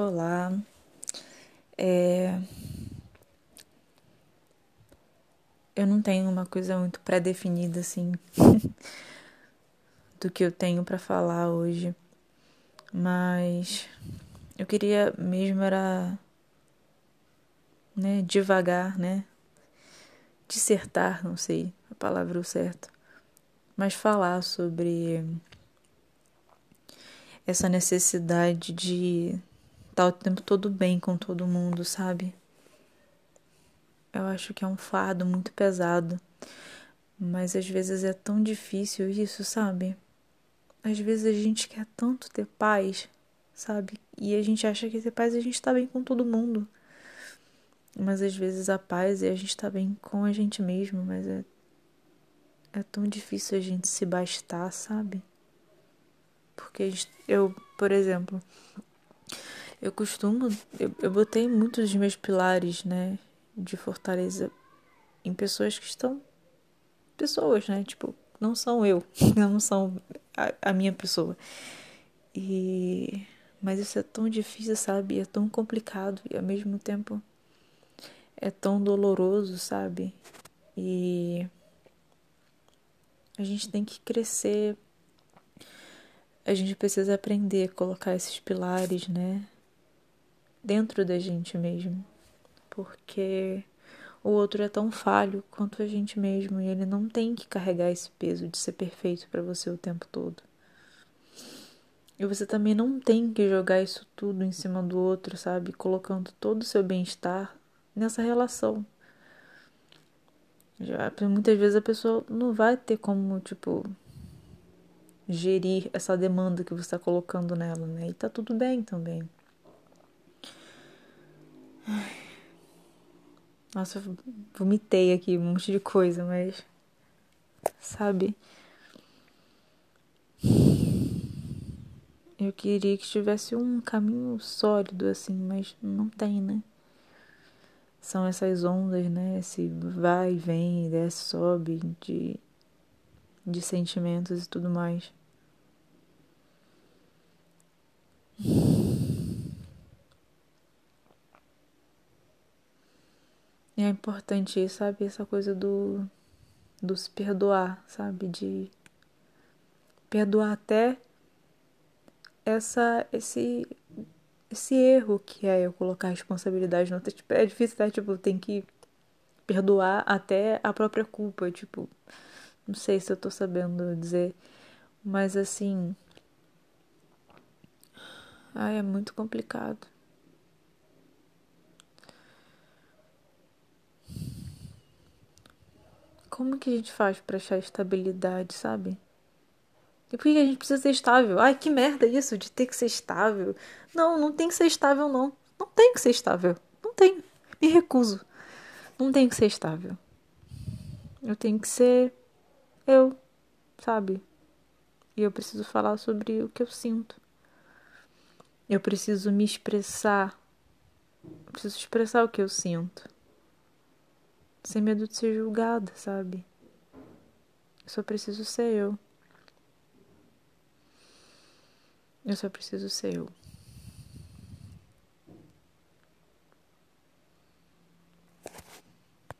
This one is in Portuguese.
Olá. É... Eu não tenho uma coisa muito pré-definida assim do que eu tenho para falar hoje, mas eu queria mesmo era né, devagar, né? Dissertar, não sei a palavra certa, mas falar sobre essa necessidade de estar o tempo todo bem com todo mundo, sabe? Eu acho que é um fardo muito pesado, mas às vezes é tão difícil isso, sabe? Às vezes a gente quer tanto ter paz, sabe? E a gente acha que ter paz a gente tá bem com todo mundo. Mas às vezes a paz é a gente tá bem com a gente mesmo, mas é é tão difícil a gente se bastar, sabe? Porque eu, por exemplo, eu costumo, eu, eu botei muitos dos meus pilares, né, de fortaleza em pessoas que estão pessoas, né, tipo, não são eu, não são a, a minha pessoa. E mas isso é tão difícil, sabe? É tão complicado e ao mesmo tempo é tão doloroso, sabe? E a gente tem que crescer. A gente precisa aprender a colocar esses pilares, né? Dentro da gente mesmo, porque o outro é tão falho quanto a gente mesmo e ele não tem que carregar esse peso de ser perfeito para você o tempo todo. E você também não tem que jogar isso tudo em cima do outro, sabe? Colocando todo o seu bem-estar nessa relação. Já, muitas vezes a pessoa não vai ter como, tipo, gerir essa demanda que você está colocando nela, né? E tá tudo bem também. Nossa, eu vomitei aqui um monte de coisa, mas. Sabe? Eu queria que tivesse um caminho sólido assim, mas não tem, né? São essas ondas, né? Esse vai e vem, desce, sobe de, de sentimentos e tudo mais. E é importante, sabe, essa coisa do, do se perdoar, sabe? De perdoar até essa, esse, esse erro que é eu colocar a responsabilidade no outro. Tipo, é difícil, tá? Tipo, tem que perdoar até a própria culpa, tipo, não sei se eu tô sabendo dizer, mas assim, ai, é muito complicado. Como que a gente faz para achar estabilidade, sabe? E por que a gente precisa ser estável? Ai, que merda isso de ter que ser estável. Não, não tem que ser estável, não. Não tem que ser estável. Não tem. Me recuso. Não tem que ser estável. Eu tenho que ser eu, sabe? E eu preciso falar sobre o que eu sinto. Eu preciso me expressar. Eu preciso expressar o que eu sinto sem medo de ser julgada, sabe? Eu só preciso ser eu. Eu só preciso ser eu.